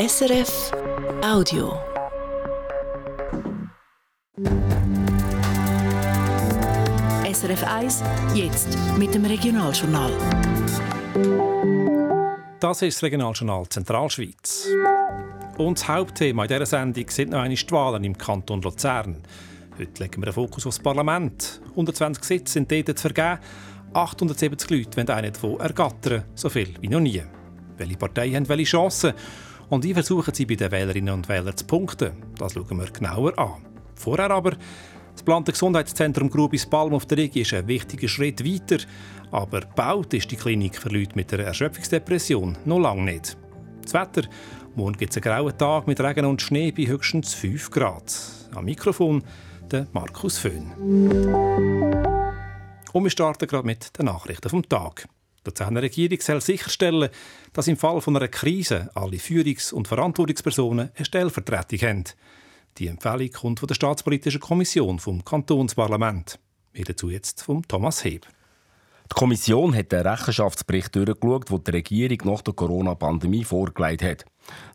SRF Audio. SRF 1, jetzt mit dem Regionaljournal. Das ist das Regionaljournal Zentralschweiz. Und das Hauptthema in dieser Sendung sind noch eine Wahlen im Kanton Luzern. Heute legen wir den Fokus aufs Parlament. 120 Sitze sind dort zu vergeben. 870 Leute wollen einen davon ergattern, so viel wie noch nie. Welche Parteien haben welche Chancen? Und wie versuchen sie bei den Wählerinnen und Wählern zu punkten? Das schauen wir genauer an. Vorher aber, das geplante Gesundheitszentrum Grubis Palm auf der Rigi ist ein wichtiger Schritt weiter. Aber gebaut ist die Klinik für Leute mit einer Erschöpfungsdepression noch lange nicht. Das Wetter, morgen gibt es einen grauen Tag mit Regen und Schnee bei höchstens 5 Grad. Am Mikrofon der Markus Föhn. Und wir starten gerade mit den Nachrichten vom Tag. Die Luzerner Regierung soll sicherstellen, dass im Fall von einer Krise alle Führungs- und Verantwortungspersonen eine Stellvertretung haben. Die Empfehlung kommt von der Staatspolitischen Kommission vom Kantonsparlament. Mehr dazu jetzt von Thomas Heb. Die Kommission hat den Rechenschaftsbericht durchgeschaut, den die Regierung nach der Corona-Pandemie vorgelegt hat.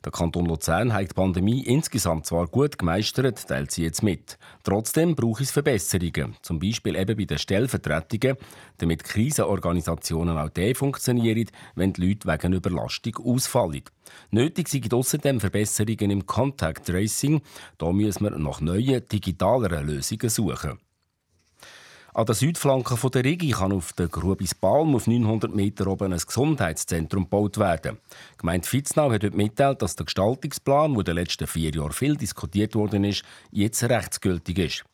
Der Kanton Luzern hat die Pandemie insgesamt zwar gut gemeistert, teilt sie jetzt mit. Trotzdem braucht es Verbesserungen, zum Beispiel eben bei den Stellvertretungen, damit Krisenorganisationen auch dann funktionieren, wenn die Leute wegen Überlastung ausfallen. Nötig sind außerdem Verbesserungen im Contact Tracing. Da müssen wir nach neuen, digitaleren Lösungen suchen. An der Südflanke der Rigi kann auf der Grubis Palm auf 900 Meter oben ein Gesundheitszentrum gebaut werden. Gemeinde Fitznau hat heute mitteilt, dass der Gestaltungsplan, der in den letzten vier Jahren viel diskutiert worden ist, jetzt rechtsgültig ist.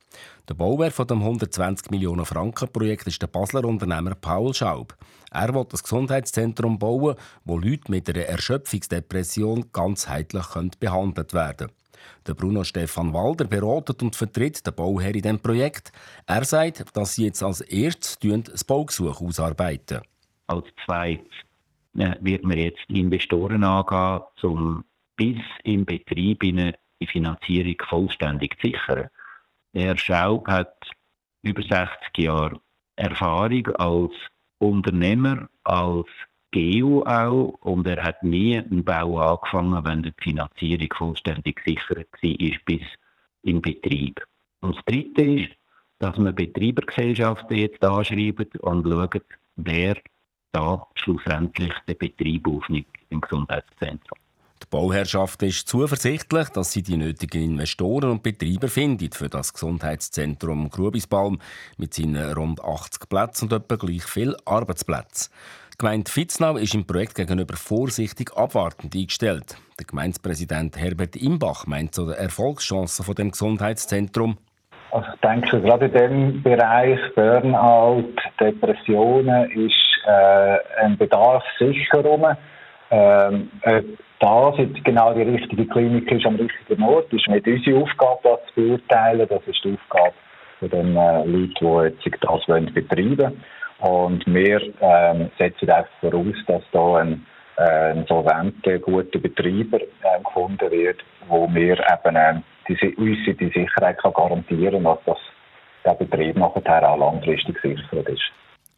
Der Bauherr von dem 120 Millionen Franken Projekt ist der Basler Unternehmer Paul Schaub. Er will das Gesundheitszentrum bauen, wo Leute mit einer Erschöpfungsdepression ganzheitlich behandelt werden können. Der Bruno Stefan Walder beratet und vertritt den Bauherr in diesem Projekt. Er sagt, dass sie jetzt als erstes das Baugesuch ausarbeiten. Als zweites äh, wird man jetzt Investoren angehen, um bis im Betrieb die Finanzierung vollständig zu sichern. Der Schaub hat über 60 Jahre Erfahrung als Unternehmer, als GEO auch und er hat nie einen Bau angefangen, wenn die Finanzierung vollständig gesichert war bis im Betrieb. Und das Dritte ist, dass wir Betreibergesellschaften jetzt anschreiben und schauen, wer da schlussendlich den Betrieb aufnimmt im Gesundheitszentrum. Die Bauherrschaft ist zuversichtlich, dass sie die nötigen Investoren und Betreiber findet für das Gesundheitszentrum Grubisbalm mit seinen rund 80 Plätzen und etwa gleich viel Arbeitsplätzen. Gemeinde Fitznau ist im Projekt gegenüber vorsichtig abwartend eingestellt. Der Gemeindepräsident Herbert Imbach meint zu den Erfolgschancen von dem Gesundheitszentrum. Also ich denke, gerade in dem Bereich Burnout, Depressionen ist äh, ein Bedarf sicher rum. Ähm, äh, das jetzt genau die richtige Klinik ist am richtigen Ort, ist nicht unsere Aufgabe, das zu beurteilen. Das ist die Aufgabe von den äh, Leuten, die jetzt das betreiben wollen. Und wir ähm, setzen einfach voraus, dass da ein, äh, ein solventer, guter Betreiber äh, gefunden wird, wo wir eben äh, die, uns die Sicherheit kann garantieren kann, dass das, der Betrieb nachher auch langfristig sicher ist.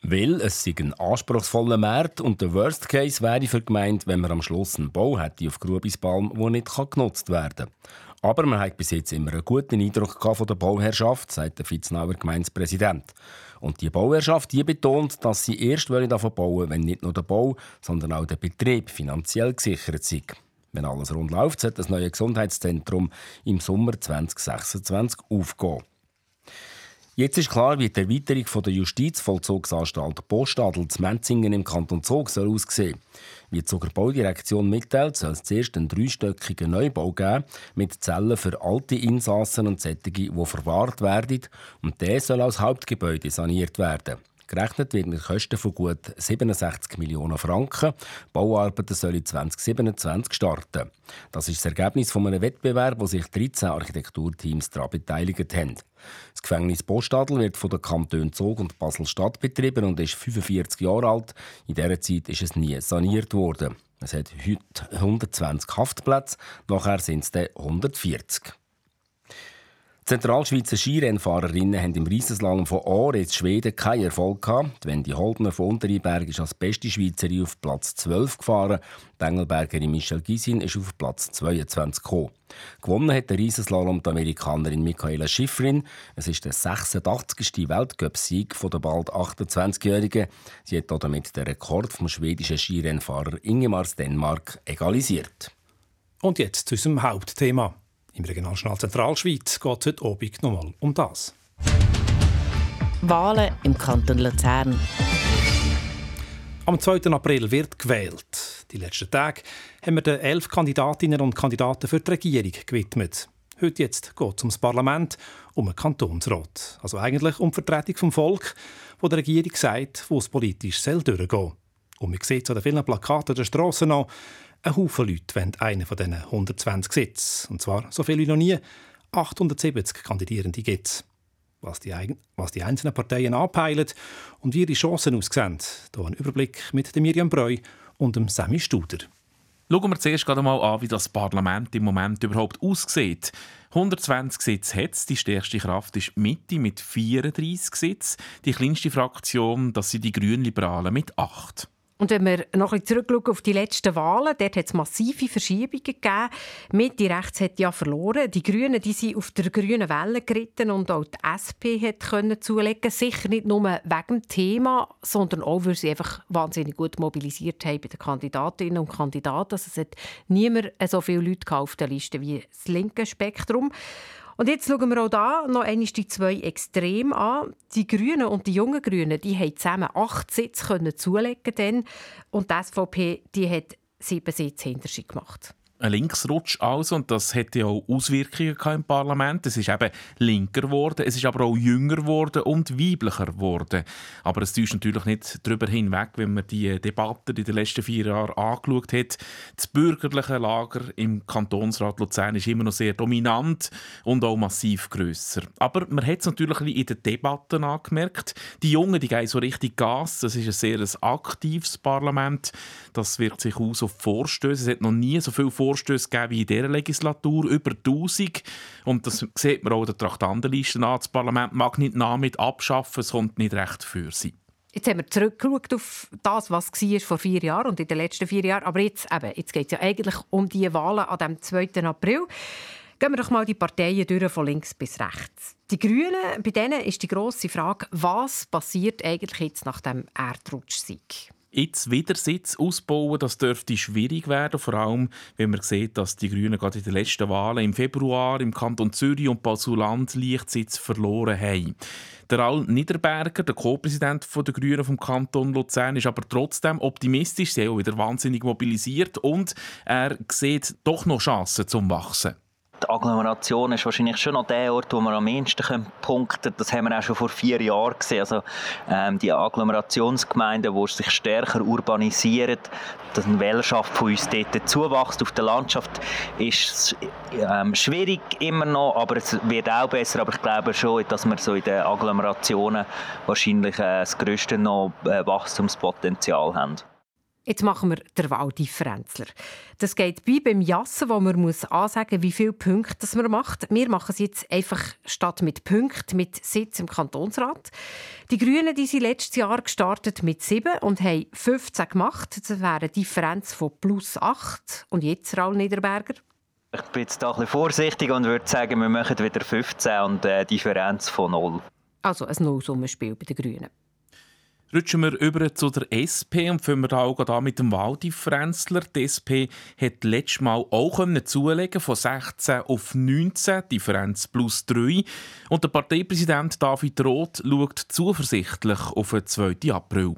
Weil es sei ein anspruchsvoller Markt und der Worst Case wäre für die Gemeinde, wenn man am Schluss einen Bau hätte auf Grubisbalm, der nicht genutzt werden kann. Aber man hat bis jetzt immer einen guten Eindruck von der Bauherrschaft, sagt der Fitznauer Gemeindepräsident. Und die Bauherrschaft die betont, dass sie erst davon bauen wenn nicht nur der Bau, sondern auch der Betrieb finanziell gesichert ist. Wenn alles rund läuft, sollte das neue Gesundheitszentrum im Sommer 2026 aufgehen. Jetzt ist klar, wie die Erweiterung von der Justizvollzugsanstalt Postadel zu Menzingen im Kanton Zug soll aussehen Wie die Zuger Baudirektion mitteilt, soll es zuerst einen dreistöckigen Neubau geben, mit Zellen für alte Insassen und solche, die verwahrt werden. Und der soll als Hauptgebäude saniert werden. Gerechnet wird mit Kosten von gut 67 Millionen Franken. Bauarbeiten sollen 2027 starten. Das ist das Ergebnis von einem Wettbewerb, wo sich 13 Architekturteams daran beteiligt haben. Das Gefängnis Postadel wird von den Kantonen Zug und Basel-Stadt betrieben und ist 45 Jahre alt. In dieser Zeit ist es nie saniert worden. Es hat heute 120 Haftplätze, nachher sind es 140. Zentralschweizer Skirennfahrerinnen haben im Riesenslalom von Aare in Schweden keinen Erfolg gehabt. Wendy Holdner von Unteriberg ist als beste Schweizerin auf Platz 12 gefahren. Die Engelbergerin Michelle Gisin ist auf Platz 22 gekommen. Gewonnen hat der Riesenslalom die Amerikanerin Michaela Schifrin. Es ist der 86. Weltcup-Sieg der bald 28-Jährigen. Sie hat damit den Rekord vom schwedischen Skirennfahrer Ingemars Dänemark egalisiert. Und jetzt zu unserem Hauptthema. Im Regionaljournal Zentralschweiz geht es heute Abend nochmal um das. Wahlen im Kanton Luzern. Am 2. April wird gewählt. Die letzten Tage haben wir den elf Kandidatinnen und Kandidaten für die Regierung gewidmet. Heute jetzt geht es ums Parlament, um einen Kantonsrat. Also eigentlich um die Vertretung vom Volk, wo der Regierung sagt, wo es politisch soll durchgehen Und man sieht an den vielen Plakaten der Strassen noch, ein Haufen Leute wollen einen von diesen 120 Sitzen. Und zwar so viele wie noch nie. 870 Kandidierende gibt es. Was die, was die einzelnen Parteien anpeilen und wie die Chancen aussehen. Hier ein Überblick mit Miriam Breu und dem Sammy Studer. Schauen wir zuerst einmal an, wie das Parlament im Moment überhaupt aussieht. 120 Sitze hat es. Die stärkste Kraft ist Mitte mit 34 Sitzen. Die kleinste Fraktion, das sind die Grünliberalen mit 8. Und wenn wir noch ein zurückschauen auf die letzten Wahlen, dort hat es massive Verschiebungen gegeben. Mitte rechts hat ja verloren. Die Grünen die sind auf der grünen Welle geritten und auch die SP hat können zulegen. Sicher nicht nur wegen dem Thema, sondern auch, weil sie einfach wahnsinnig gut mobilisiert haben bei den Kandidatinnen und Kandidaten. Also es hat niemand so viele Leute auf der Liste wie das linke Spektrum. Und jetzt schauen wir auch da noch einmal die zwei Extreme an. Die Grünen und die jungen Grünen, die haben zusammen acht Sitze können zulegen und die SVP, die hat sieben Sitze hinter sich gemacht ein Linksrutsch also und das hätte auch Auswirkungen im Parlament. Es ist eben linker geworden, es ist aber auch jünger geworden und weiblicher geworden. Aber es täuscht natürlich nicht darüber hinweg, wenn man die Debatte in den letzten vier Jahren angeschaut hat. Das bürgerliche Lager im Kantonsrat Luzern ist immer noch sehr dominant und auch massiv grösser. Aber man hat es natürlich in den Debatten angemerkt. Die Jungen, die gehen so richtig Gas. Das ist ein sehr aktives Parlament. Das wirkt sich aus auf Vorstöße. Es hat noch nie so viel Vorstöße Vorstöße gegeben in dieser Legislatur, über 1000. Und das sieht man auch in der Traktandenliste an. Das Parlament mag nicht damit abschaffen, es kommt nicht recht für sie. Jetzt haben wir zurückgeschaut auf das, was war vor vier Jahren und in den letzten vier Jahren. Aber jetzt, jetzt geht es ja eigentlich um die Wahlen am dem 2. April. Gehen wir doch mal die Parteien durch, von links bis rechts. Die Grünen, bei denen ist die grosse Frage, was passiert eigentlich jetzt nach dem Erdrutschsieg? Jetzt wieder Sitz ausbauen, das dürfte schwierig werden, vor allem wenn man sieht, dass die Grünen gerade in den letzten Wahlen im Februar im Kanton Zürich und Basuland Lichtsitz verloren haben. Der Al Niederberger, der Co-Präsident der Grünen vom Kanton Luzern, ist aber trotzdem optimistisch, auch wieder wahnsinnig mobilisiert und er sieht doch noch Chancen zum Wachsen die Agglomeration ist wahrscheinlich schon noch der Ort, wo wir am ehesten punkten können. Das haben wir auch schon vor vier Jahren gesehen. Also, ähm, die Agglomerationsgemeinden, die sich stärker urbanisieren, dass eine Wählerschaft von uns dort zuwächst. Auf der Landschaft ist ähm, schwierig immer noch, aber es wird auch besser. Aber ich glaube schon, dass wir so in den Agglomerationen wahrscheinlich äh, das grösste noch äh, Wachstumspotenzial haben. Jetzt machen wir den Wahldifferenzler. Das geht wie beim Jassen, wo man muss ansagen wie viele Punkte das man macht. Wir machen es jetzt einfach statt mit Punkten, mit Sitz im Kantonsrat. Die Grünen die sind letztes Jahr gestartet mit 7 und haben 15 gemacht. Das wäre eine Differenz von plus 8. Und jetzt, Raul Niederberger? Ich bin jetzt da ein bisschen vorsichtig und würde sagen, wir machen wieder 15 und eine Differenz von 0. Also ein Nullsummenspiel bei den Grünen. Rutschen wir über zu der SP und fangen wir auch da mit dem Wahldifferenzler. Die SP hat letztes Mal auch zulegen von 16 auf 19, Differenz plus 3. Und der Parteipräsident David Roth schaut zuversichtlich auf den 2. April.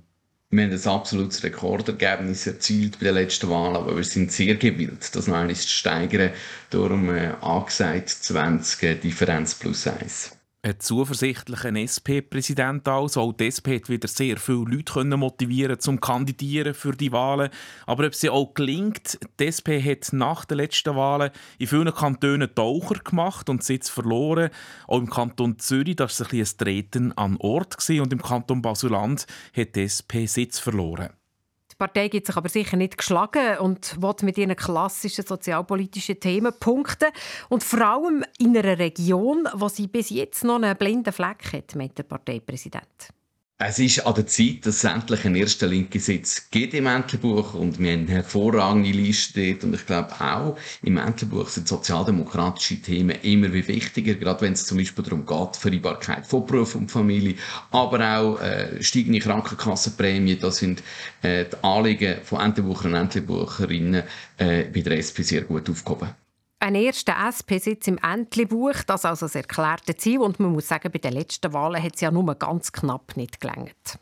Wir haben ein absolutes Rekordergebnis erzielt bei den letzten Wahlen, aber wir sind sehr gewillt, das noch einmal zu steigern. Darum äh, angesagt 20 Differenz plus 1 ein zuversichtlicher SP-Präsident also. Auch die SP hat wieder sehr viele Leute motivieren zum Kandidieren für die Wahlen. Aber ob es auch gelingt, die SP hat nach den letzten Wahlen in vielen Kantonen Taucher gemacht und Sitz verloren. Auch im Kanton Zürich war es ein, ein Treten an Ort und im Kanton Basuland hat die SP Sitz verloren. Die Partei gibt sich aber sicher nicht geschlagen und will mit ihren klassischen sozialpolitischen Themen punkten. Und vor allem in einer Region, wo sie bis jetzt noch einen blinden Fleck hat, mit der Parteipräsident. Es ist an der Zeit, dass es endlich einen ersten linken Sitz gibt im Entlebuch und wir haben eine hervorragende Liste dort und ich glaube auch im Entlebuch sind sozialdemokratische Themen immer wie wichtiger, gerade wenn es zum Beispiel darum geht, Vereinbarkeit von Beruf und Familie, aber auch äh, steigende Krankenkassenprämie, das sind äh, die Anliegen von Entlebucher und Entlebucherinnen äh, bei der SP sehr gut aufgehoben ein erster SP-Sitz im Entlebuch, das also das erklärte Ziel. Und man muss sagen, bei den letzten Wahlen hat es ja nur ganz knapp nicht gelangt.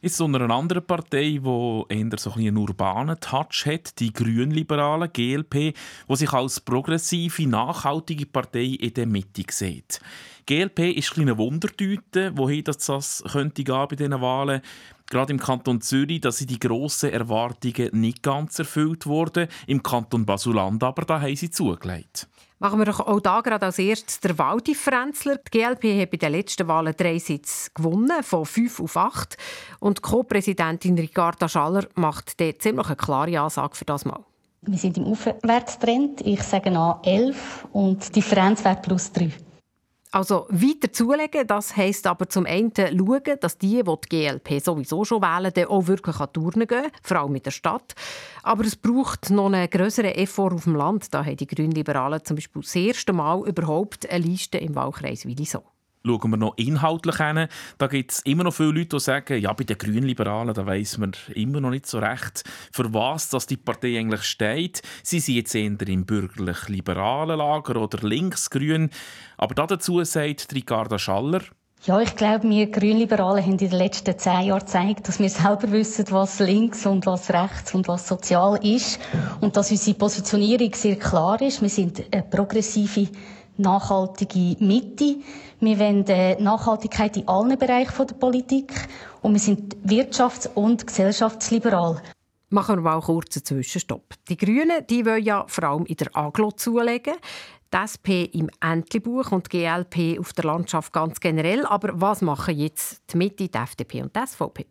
Ist so eine andere Partei, die eher so einen urbanen Touch hat, die Grünliberalen, GLP, die sich als progressive, nachhaltige Partei in der Mitte sieht. GLP ist eine Wundertüte, wohin das könnte gehen bei diesen Wahlen gerade im Kanton Zürich, dass die grossen Erwartungen nicht ganz erfüllt wurden. Im Kanton Basuland aber, da haben sie zugelegt. Machen wir doch auch da gerade als erstes der Waldifferenzler. Die GLP hat bei den letzten Wahlen drei Sitze gewonnen, von fünf auf acht. Und Co-Präsidentin Ricarda Schaller macht dort ziemlich eine klare Ansage für das Mal. Wir sind im Aufwärtstrend. Ich sage an elf und die Differenz wäre plus drei. Also weiter zulegen, das heisst aber zum einen schauen, dass die, die die GLP sowieso schon wählen, dann auch wirklich an Touren gehen, vor allem in der Stadt. Aber es braucht noch einen größeren Effort auf dem Land. Da haben die Grünliberalen zum Beispiel das erste Mal überhaupt eine Liste im Wahlkreis Willisau schauen wir noch inhaltlich hin. Da gibt es immer noch viele Leute, die sagen, ja, bei den Grünliberalen, da weiss man immer noch nicht so recht, für was dass die Partei eigentlich steht. Sie sind jetzt eher im bürgerlich-liberalen Lager oder linksgrün. Aber dazu sagt Ricarda Schaller, ja, ich glaube, wir Grünliberalen haben in den letzten zehn Jahren gezeigt, dass wir selber wissen, was links und was rechts und was sozial ist. Und dass unsere Positionierung sehr klar ist. Wir sind eine progressive nachhaltige Mitte. Wir wollen äh, Nachhaltigkeit in allen Bereichen der Politik und wir sind wirtschafts- und gesellschaftsliberal. Machen wir mal kurz einen Zwischenstopp. Die Grünen die wollen ja vor allem in der Aglo zulegen. Die SP im Entlebuch und die GLP auf der Landschaft ganz generell. Aber was machen jetzt die Mitte, die FDP und die SVP?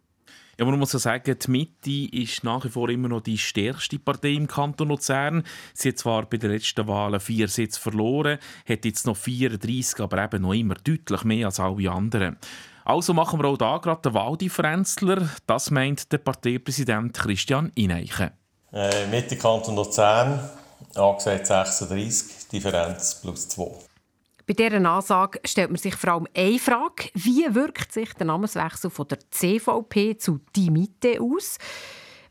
Ja, man muss ja sagen, die Mitte ist nach wie vor immer noch die stärkste Partei im Kanton Luzern. Sie hat zwar bei den letzten Wahlen vier Sitze verloren, hat jetzt noch 34, aber eben noch immer deutlich mehr als alle anderen. Also machen wir auch da gerade den Wahldifferenzler. Das meint der Parteipräsident Christian Ineichen. Äh, Mitte Kanton Luzern, angesagt 36, Differenz plus 2. Bei dieser Ansage stellt man sich vor allem eine Frage. Wie wirkt sich der Namenswechsel von der CVP zu «Die Mitte» aus?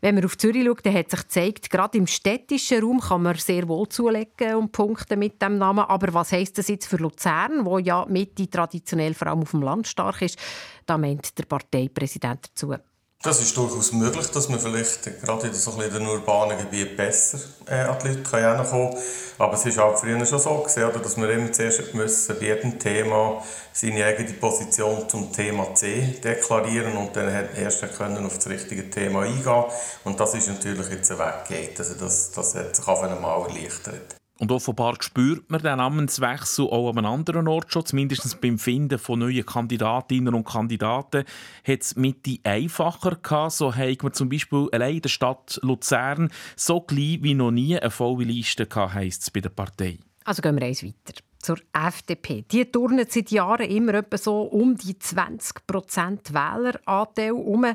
Wenn man auf Zürich schaut, dann hat sich gezeigt, gerade im städtischen Raum kann man sehr wohl zulegen und punkten mit dem Namen. Aber was heisst das jetzt für Luzern, wo ja Mitte traditionell vor allem auf dem Land stark ist? Da meint der Parteipräsident dazu. Das ist durchaus möglich, dass man vielleicht gerade in so in den urbanen Gebieten besser äh, an die Leute herankommen kann. Aber es war auch früher schon so, gewesen, oder, dass wir immer zuerst müssen bei jedem Thema seine eigene Position zum Thema C deklarieren und dann erst können auf das richtige Thema eingehen. Und das ist natürlich jetzt ein Weg Also das, das hat sich auf einmal erleichtert. Und offenbar spürt man den Namenswechsel auch an einem anderen Ort schon. Zumindest beim Finden von neuen Kandidatinnen und Kandidaten hat es Mitte einfacher gehabt. So hat man zum Beispiel allein in der Stadt Luzern so gleich wie noch nie eine volle Liste gehabt, heisst es bei der Partei. Also gehen wir eins weiter zur FDP. Die turnen seit Jahren immer etwa so um die 20% Wähleranteil herum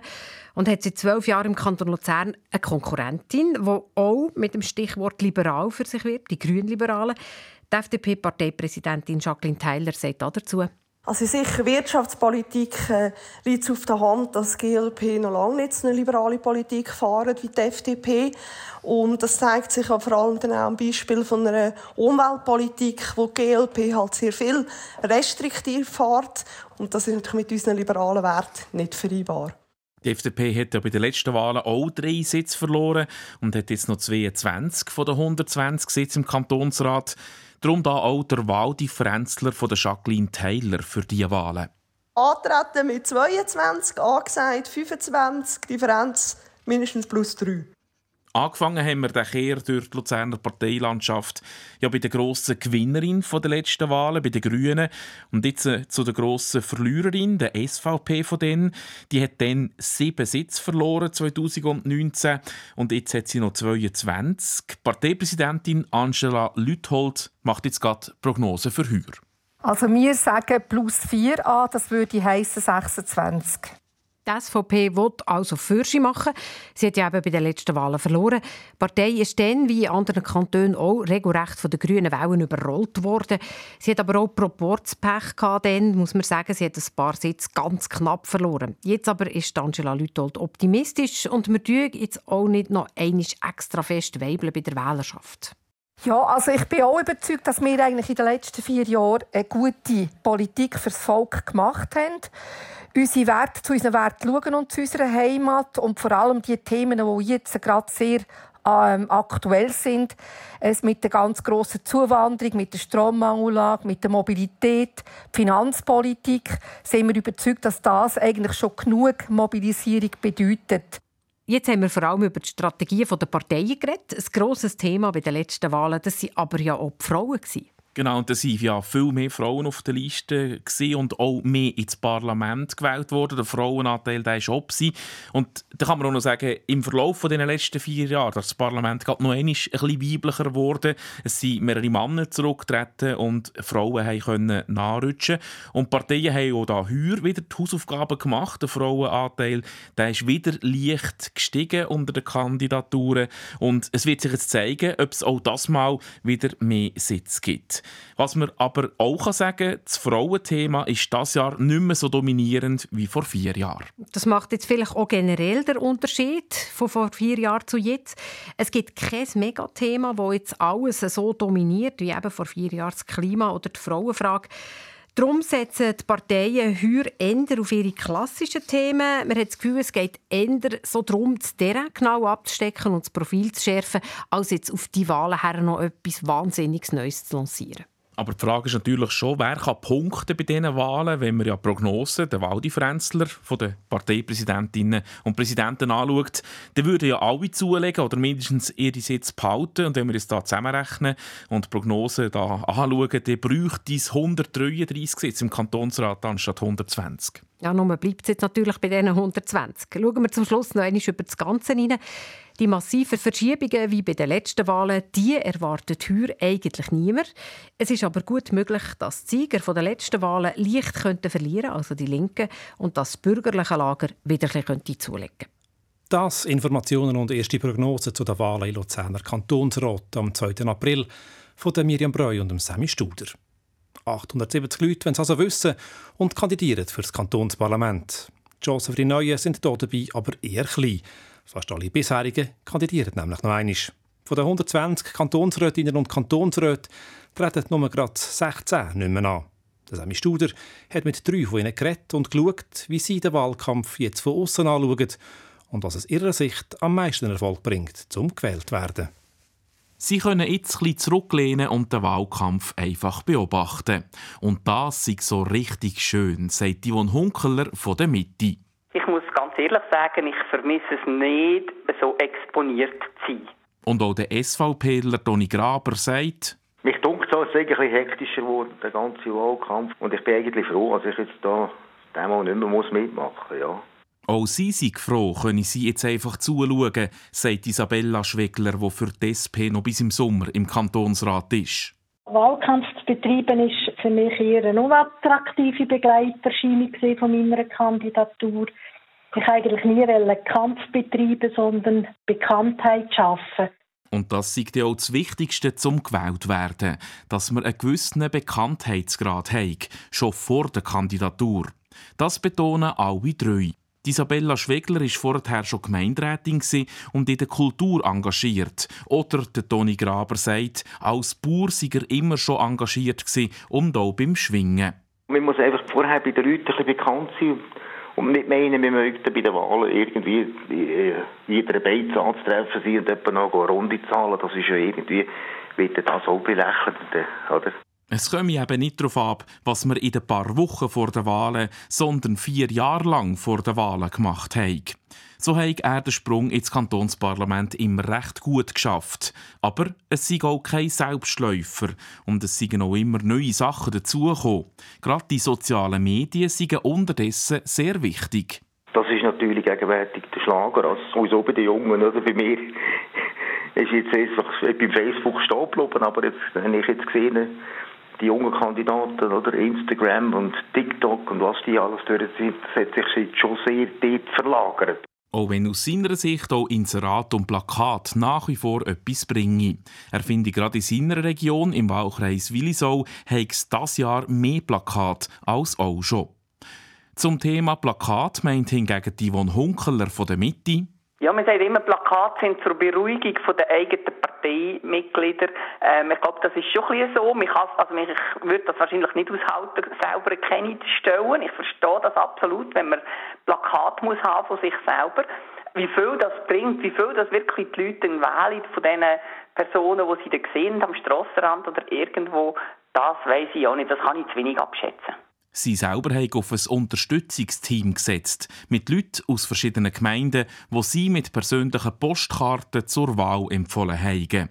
und hat seit zwölf Jahren im Kanton Luzern eine Konkurrentin, die auch mit dem Stichwort liberal für sich wird, die Grünliberalen. Die FDP-Parteipräsidentin Jacqueline Theiler sagt dazu, also sicher Wirtschaftspolitik äh, liegt auf der Hand, dass die GLP noch lange nicht eine liberale Politik fahren wie die FDP. Und das zeigt sich auch vor allem dann auch am Beispiel von einer Umweltpolitik, wo die GLP halt sehr viel restriktiv fährt. Und das ist natürlich mit unseren liberalen Werten nicht vereinbar. Die FDP hat ja bei den letzten Wahlen auch drei Sitze verloren und hat jetzt noch 22 von den 120 Sitzen im Kantonsrat. Darum da auch der Wahldifferenzler von der Jacqueline Taylor für diese Wahlen. Antreten mit 22, angesagt 25, Differenz mindestens plus 3. Angefangen haben wir den Kehr durch die Luzerner Parteilandschaft ja bei der grossen Gewinnerin der letzten Wahlen, bei den Grünen. Und jetzt äh, zu der grossen Verliererin, der SVP von denen. Die hat dann sieben Sitze verloren 2019 und jetzt hat sie noch 22. Parteipräsidentin Angela Lüthold macht jetzt gerade Prognose für Heuer. Also wir sagen plus 4 an, das würde heißen 26. Die SVP will also Fürsche machen. Sie hat ja eben bei den letzten Wahlen verloren. Die Partei ist dann, wie in anderen Kantonen auch, regelrecht von den grünen Wellen überrollt worden. Sie hat aber auch Proportspech gehabt, dann, muss man sagen. Sie hat ein paar Sitze ganz knapp verloren. Jetzt aber ist Angela Lütold optimistisch und wir tun jetzt auch nicht noch einmal extra fest weibeln bei der Wählerschaft. Ja, also ich bin auch überzeugt, dass wir eigentlich in den letzten vier Jahren eine gute Politik fürs Volk gemacht haben unsere Werte, zu unseren Werten schauen und zu unserer Heimat und vor allem die Themen, die jetzt gerade sehr ähm, aktuell sind, es mit der ganz grossen Zuwanderung, mit der Strommangellage, mit der Mobilität, Finanzpolitik, sind wir überzeugt, dass das eigentlich schon genug Mobilisierung bedeutet. Jetzt haben wir vor allem über die Strategien der Parteien geredet. Ein grosses Thema bei den letzten Wahlen, das waren aber ja auch die Frauen. Genau, und da waren ja viel mehr Frauen auf der Liste und auch mehr ins Parlament gewählt worden. Der Frauenanteil der ob. Und da kann man auch noch sagen, im Verlauf der letzten vier Jahre ist das Parlament gerade noch einmal ein bisschen weiblicher geworden. Es sind mehrere Männer zurückgetreten und Frauen können nachrutschen. Und Parteien haben auch da heuer wieder die Hausaufgaben gemacht. Der Frauenanteil der ist wieder leicht gestiegen unter den Kandidaturen. Und es wird sich jetzt zeigen, ob es auch das Mal wieder mehr Sitz gibt. Was man aber auch sagen kann, das Frauenthema ist das Jahr nicht mehr so dominierend wie vor vier Jahren. Das macht jetzt vielleicht auch generell den Unterschied von vor vier Jahren zu jetzt. Es gibt kein Megathema, das jetzt alles so dominiert wie eben vor vier Jahren das Klima oder die Frauenfrage. Darum setzen die Parteien heuer eher auf ihre klassischen Themen. Man hat das Gefühl, es geht eher so darum, das Terrain genau abzustecken und das Profil zu schärfen, als jetzt auf die Wahlen her noch etwas Wahnsinniges Neues zu lancieren. Aber die Frage ist natürlich schon, wer kann punkten bei diesen Wahlen, wenn man ja Prognosen, der Waldifrenzler von den Parteipräsidentinnen und Präsidenten anschaut, dann würden ja alle zulegen oder mindestens ihre Sitze behalten. Und wenn wir es da zusammenrechnen und die Prognosen da anschauen, dann bräuchte es 133 Sitze im Kantonsrat anstatt 120. Ja, nun bleibt es jetzt natürlich bei diesen 120. Schauen wir zum Schluss noch einmal über das Ganze hinein. Die massiven Verschiebungen wie bei den letzten Wahlen, die erwartet heuer eigentlich niemand. Es ist aber gut möglich, dass die Sieger der letzten Wahlen leicht könnten verlieren, also die Linken, und das bürgerliche Lager wieder ein bisschen zulegen Das Informationen und erste Prognosen zu der Wahl in Luzerner Kantonsrat am 2. April von Miriam Breu und Sammy Studer. 870 Leute wollen es also wissen und kandidieren für das Kantonsparlament. Die Chancen für die Neuen sind dabei aber eher klein. Fast alle bisherigen kandidieren nämlich noch einmal. Von den 120 Kantonsrätinnen und Kantonsräten treten nur gerade 16 nicht mehr an. Der Sammy Studer hat mit drei von ihnen geredet und geschaut, wie sie den Wahlkampf jetzt von außen anschauen und was aus ihrer Sicht am meisten Erfolg bringt, zum gewählt werden. Sie können jetzt ein bisschen zurücklehnen und den Wahlkampf einfach beobachten. Und das ist so richtig schön, sagt Yvonne Hunkeler von der Mitte. Ich muss ganz ehrlich sagen, ich vermisse es nicht, so exponiert zu sein. Und auch der SVPler Toni Graber sagt, mich dunkt so, es ist ein bisschen hektischer geworden, der ganze Wahlkampf. Und ich bin eigentlich froh, dass ich jetzt da diesmal nicht mehr mitmachen muss. Ja. Auch sie sind froh, können sie jetzt einfach zuschauen, sagt Isabella Schwegler, die für die SP noch bis im Sommer im Kantonsrat ist. Wahlkampf zu betreiben ist für mich eher eine unattraktive Begleiterscheinung von meiner Kandidatur. Ich eigentlich nie Kampf betreiben, sondern Bekanntheit schaffen. Und das ist ja auch das Wichtigste zum gewählt werden, dass man einen gewissen Bekanntheitsgrad hat, schon vor der Kandidatur. Das betonen alle drei. Isabella Schwegler war vorher schon Gemeinderätin und in der Kultur engagiert. Oder der Toni Graber sagt, als Bauer sei er immer schon engagiert und auch beim Schwingen. Man muss einfach vorher bei den Leuten ein bekannt sein und nicht meinen, wir möchten bei den Wahlen irgendwie jeder Beiz anzutreffen sein und etwa noch eine Runde zahlen. Das ist ja irgendwie, wird das auch belächelt, oder? Es komme eben nicht darauf ab, was wir in den paar Wochen vor den Wahlen, sondern vier Jahre lang vor den Wahlen gemacht haben. So hat er den Sprung ins Kantonsparlament immer recht gut geschafft. Aber es sind auch kein Selbstläufer und es sind auch immer neue Sachen dazugekommen. Gerade die sozialen Medien sind unterdessen sehr wichtig. Das ist natürlich gegenwärtig der Schlager. Also, bei den Jungen oder bei mir ist jetzt einfach beim Facebook stehen geblieben. Aber jetzt, wenn ich jetzt gesehen die jungen Kandidaten oder Instagram und TikTok und was die alles durch sind, das hat sich schon sehr dort verlagert. Auch wenn aus seiner Sicht auch Inserat und Plakat nach wie vor etwas bringen. Er findet gerade in seiner Region, im Wahlkreis Willisau, hat es dieses Jahr mehr Plakat als auch schon. Zum Thema Plakat meint hingegen Yvonne Hunkeler von der Mitte, ja, man sagt immer, Plakate sind zur Beruhigung der eigenen Parteimitglieder. Ähm, ich glaube, das ist schon ein bisschen so. Ich, also ich würde das wahrscheinlich nicht aushalten, selber keine zu stellen. Ich verstehe das absolut, wenn man Plakat muss haben von sich selber. Wie viel das bringt, wie viel das wirklich die Leute wählen von diesen Personen, die sie da sehen, am Strassenrand oder irgendwo, das weiß ich auch nicht. Das kann ich zu wenig abschätzen. Sie selber haben auf ein Unterstützungsteam gesetzt, mit Leuten aus verschiedenen Gemeinden, wo sie mit persönlichen Postkarten zur Wahl empfohlen haben.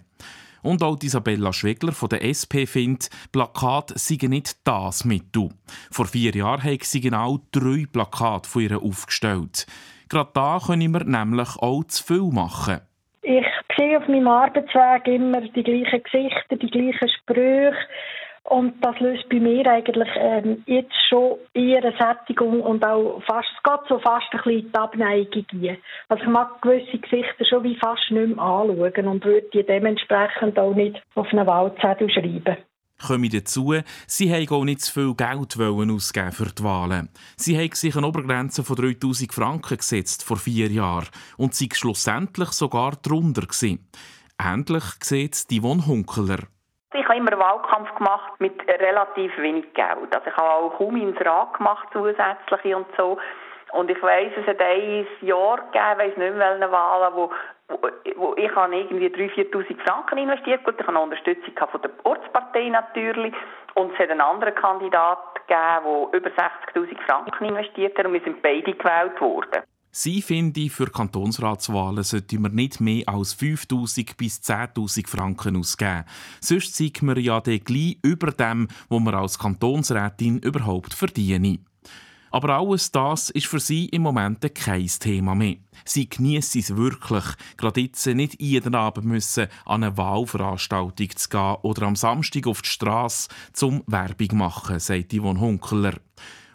Und auch Isabella Schwegler von der SP findet, Plakat seien nicht das Mittel. Vor vier Jahren haben sie genau drei Plakate von ihr aufgestellt. Gerade da können wir nämlich auch zu viel machen. Ich sehe auf meinem Arbeitsweg immer die gleichen Gesichter, die gleichen Sprüche und das löst bei mir eigentlich ähm, jetzt schon eher eine Sättigung und auch fast, es geht so fast ein bisschen die Abneigung ein. Also ich mag gewisse Gesichter schon wie fast nicht mehr anschauen und würde die dementsprechend auch nicht auf einen Wahlzettel schreiben komme dazu, sie haben auch nicht zu viel Geld ausgeben für die Wahlen. Sie haben sich eine Obergrenze von 3000 Franken gesetzt vor vier Jahren und sind schlussendlich sogar drunter gewesen. Ähnlich sieht Yvonne Hunkeler. Ich habe immer Wahlkampf gemacht mit relativ wenig Geld. Also ich habe auch kaum ins Rad gemacht, zusätzliche und so. Und ich weiss, es hat ein Jahr gegeben, weiss nicht mehr welche Wahlen, wo, wo, wo ich habe irgendwie 3'000, 4'000 Franken investiert. Gut, ich habe eine Unterstützung von der Ortspartei natürlich. Und es hat einen anderen Kandidat gegeben, der über 60'000 Franken investiert hat und wir sind beide gewählt worden. Sie finde, für Kantonsratswahlen sollte man nicht mehr als 5.000 bis 10.000 Franken ausgeben. Sonst sieht man ja dann gleich über dem, was man als Kantonsrätin überhaupt verdiene. Aber alles das ist für sie im Moment kein Thema mehr. Sie genießt es wirklich, gerade jetzt nicht jeden Abend müssen an eine Wahlveranstaltung zu gehen oder am Samstag auf die Straße zum Werbung machen, sagt Yvonne Hunkeler.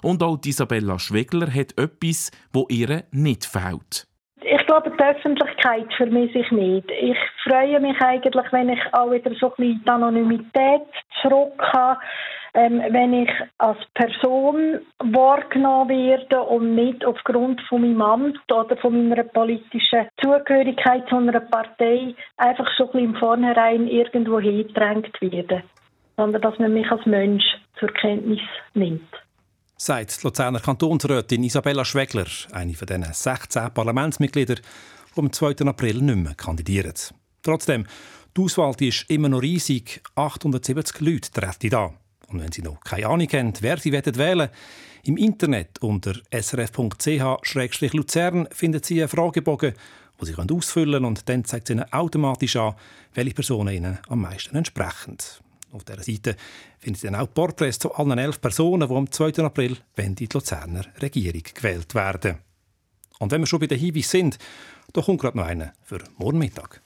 Und auch Isabella Schwegler hat etwas, wo ihr nicht fehlt. Ich glaube, die Öffentlichkeit vermisse ich nicht. Ich freue mich eigentlich, wenn ich auch wieder so ein bisschen die Anonymität zurück habe, ähm, wenn ich als Person wahrgenommen werde und nicht aufgrund von meinem Amt oder von meiner politischen Zugehörigkeit zu einer Partei einfach so ein bisschen im Vornherein irgendwo hingedrängt werde, sondern dass man mich als Mensch zur Kenntnis nimmt sagt die Luzerner Kantonsrätin Isabella Schwegler, eine von diesen 16 Parlamentsmitgliedern, die am 2. April nicht mehr kandidieren. Trotzdem, die Auswahl ist immer noch riesig. 870 Leute treten da. Und wenn Sie noch keine Ahnung haben, wer Sie wählen wollen, im Internet unter srf.ch-luzern finden Sie einen Fragebogen, den Sie ausfüllen können und dann zeigt es Ihnen automatisch an, welche Personen Ihnen am meisten entsprechen. Auf dieser Seite Sie dann auch Porträts zu allen elf Personen, die am 2. April in die Luzerner Regierung gewählt werden. Und wenn wir schon bei den Hinweisen sind, da kommt gerade noch einer für morgen Mittag.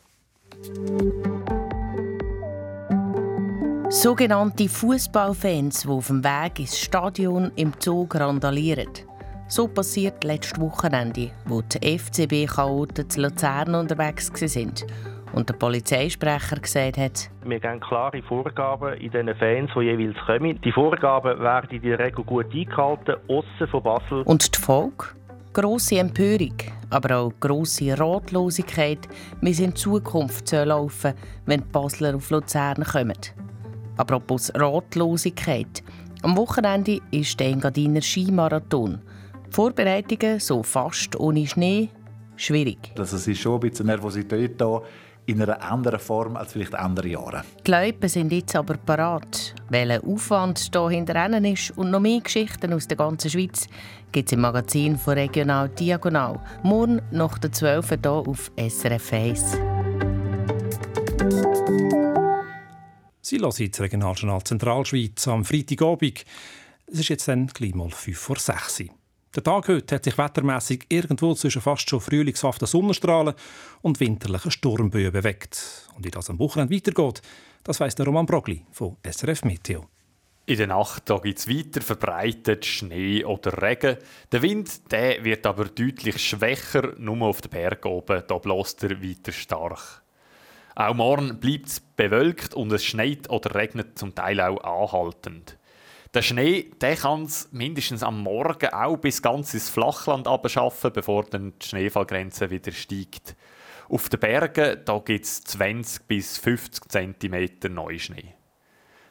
Sogenannte Fußballfans, die auf dem Weg ins Stadion im Zug randalieren. So passiert letztes Wochenende, wo die FCB-Chaoten zu Luzern unterwegs waren und der Polizeisprecher gesagt hat, wir geben klare Vorgaben in den Fans, die jeweils kommen. Die Vorgaben werden in der Regel gut eingehalten, aussen von Basel. Und die Folge? Grosse Empörung, aber auch grosse Ratlosigkeit, wie es in Zukunft laufen soll, wenn die Basler auf Luzern kommen. Apropos Ratlosigkeit. Am Wochenende ist der Engadiner Skimarathon. Die Vorbereitungen so fast ohne Schnee schwierig. Also es ist schon ein bisschen Nervosität da in einer anderen Form als vielleicht andere Jahre. Die Leute sind jetzt aber parat. Welcher Aufwand hier hinter ist und noch mehr Geschichten aus der ganzen Schweiz gibt es im Magazin von Regional Diagonal. Morgen nach der 12 hier auf SRF 1. Sie hören jetzt Regionaljournal Zentralschweiz am Freitagabend. Es ist jetzt dann gleich mal 5 vor 6 Uhr. Der Tag heute hat sich wettermässig irgendwo zwischen fast schon frühlingshaften Sonnenstrahlen und winterlichen Sturmböen bewegt. Und wie das am Wochenende weitergeht, das weiss der Roman Brogli von SRF Meteo. In der Nacht gibt es weiter verbreitet Schnee oder Regen. Der Wind der wird aber deutlich schwächer, nur auf den Bergen oben, da bläst er weiter stark. Auch morgen bleibt es bewölkt und es schneit oder regnet zum Teil auch anhaltend. Der Schnee kann es mindestens am Morgen auch bis ganz ins Flachland abschaffen, bevor dann die Schneefallgrenze wieder steigt. Auf den Bergen gibt es 20 bis 50 cm Neuschnee.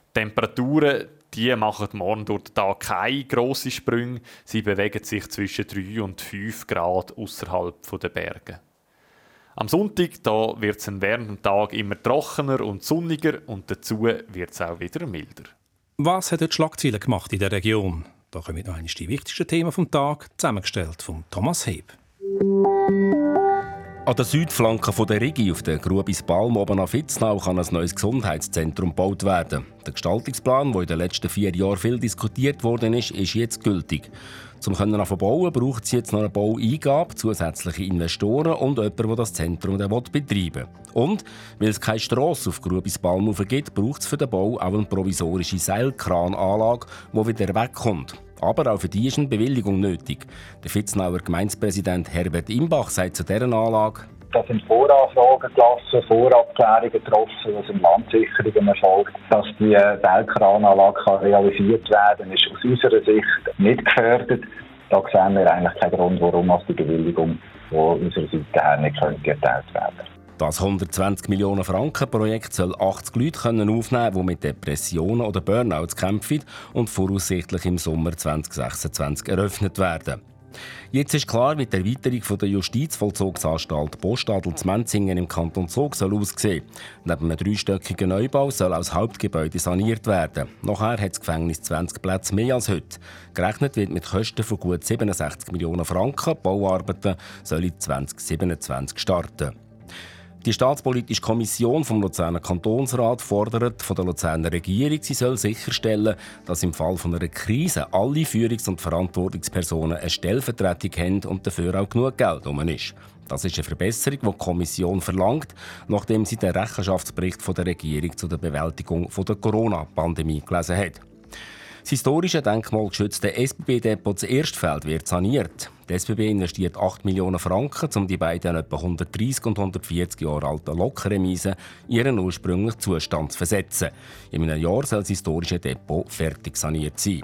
Die Temperaturen die machen morgen durch den Tag keine grossen Sprünge. Sie bewegen sich zwischen 3 und 5 Grad außerhalb der Berge. Am Sonntag wird es während dem Tag immer trockener und sonniger und dazu wird es auch wieder milder. Was hat heute Schlagzeilen gemacht in der Region? Da kommen noch eines die wichtigsten Themen vom Tag, zusammengestellt von Thomas Heb. An der Südflanke der Rigi auf der Grubis Balm oben auf Fitznau kann ein neues Gesundheitszentrum gebaut werden. Der Gestaltungsplan, der in den letzten vier Jahren viel diskutiert worden ist, ist jetzt gültig. Zum können bauen braucht es jetzt noch eine Baueingabe, zusätzliche Investoren und jemanden, der das Zentrum betreiben will. Und weil es keine Strasse auf Grubis Balmhofen gibt, braucht es für den Bau auch eine provisorische Seilkrananlage, die wieder wegkommt. Aber auch für die ist eine Bewilligung nötig. Der Fitznauer Gemeindepräsident Herbert Imbach sagt zu dieser Anlage, da sind Voranfragen gelassen, Vorabklärungen getroffen, was im Landsicherungen erfolgt. Dass die Weltkrananlage realisiert werden ist aus unserer Sicht nicht gefördert. Da sehen wir eigentlich keinen Grund, warum die Bewilligung von unserer Seite her nicht erteilt werden könnte. Das 120 Millionen Franken Projekt soll 80 Leute können aufnehmen, die mit Depressionen oder Burnouts kämpfen und voraussichtlich im Sommer 2026 eröffnet werden. Jetzt ist klar, wie die Erweiterung der Justizvollzugsanstalt Postadel zu Menzingen im Kanton Zug soll aussehen. Neben einem dreistöckigen Neubau soll auch das Hauptgebäude saniert werden. Nachher hat das Gefängnis 20 Plätze mehr als heute. Gerechnet wird mit Kosten von gut 67 Millionen Franken. Die Bauarbeiten sollen 2027 starten. Die Staatspolitische Kommission vom Luzerner Kantonsrat fordert von der Luzerner Regierung, sie soll sicherstellen, dass im Fall von einer Krise alle Führungs- und Verantwortungspersonen eine Stellvertretung haben und dafür auch genug Geld um ist. Das ist eine Verbesserung, die die Kommission verlangt, nachdem sie den Rechenschaftsbericht von der Regierung zu der Bewältigung der Corona-Pandemie gelesen hat. Das historische denkmalgeschützte SBB-Depot Erstfeld wird saniert. Die SBB investiert 8 Millionen Franken, um die beiden etwa 130 und 140 Jahre alten Lokremise in ihren ursprünglichen Zustand zu versetzen. In einem Jahr soll das historische Depot fertig saniert sein.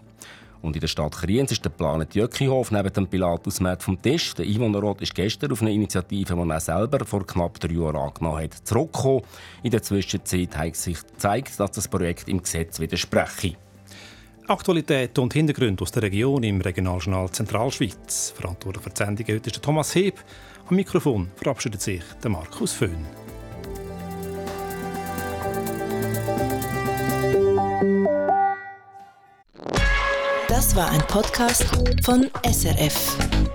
Und in der Stadt Kriens ist der geplante Jöckihof neben dem Pilatusmarkt vom Tisch. Der Einwohnerrat ist gestern auf eine Initiative, die er selber vor knapp drei Jahren angenommen hat, zurückgekommen. In der Zwischenzeit hat sich gezeigt, dass das Projekt im Gesetz widerspreche. Aktualität und Hintergründe aus der Region im Regionaljournal Zentralschweiz. Verantwortlich für die Sendung heute ist Thomas Heb. Am Mikrofon verabschiedet sich der Markus Föhn. Das war ein Podcast von SRF.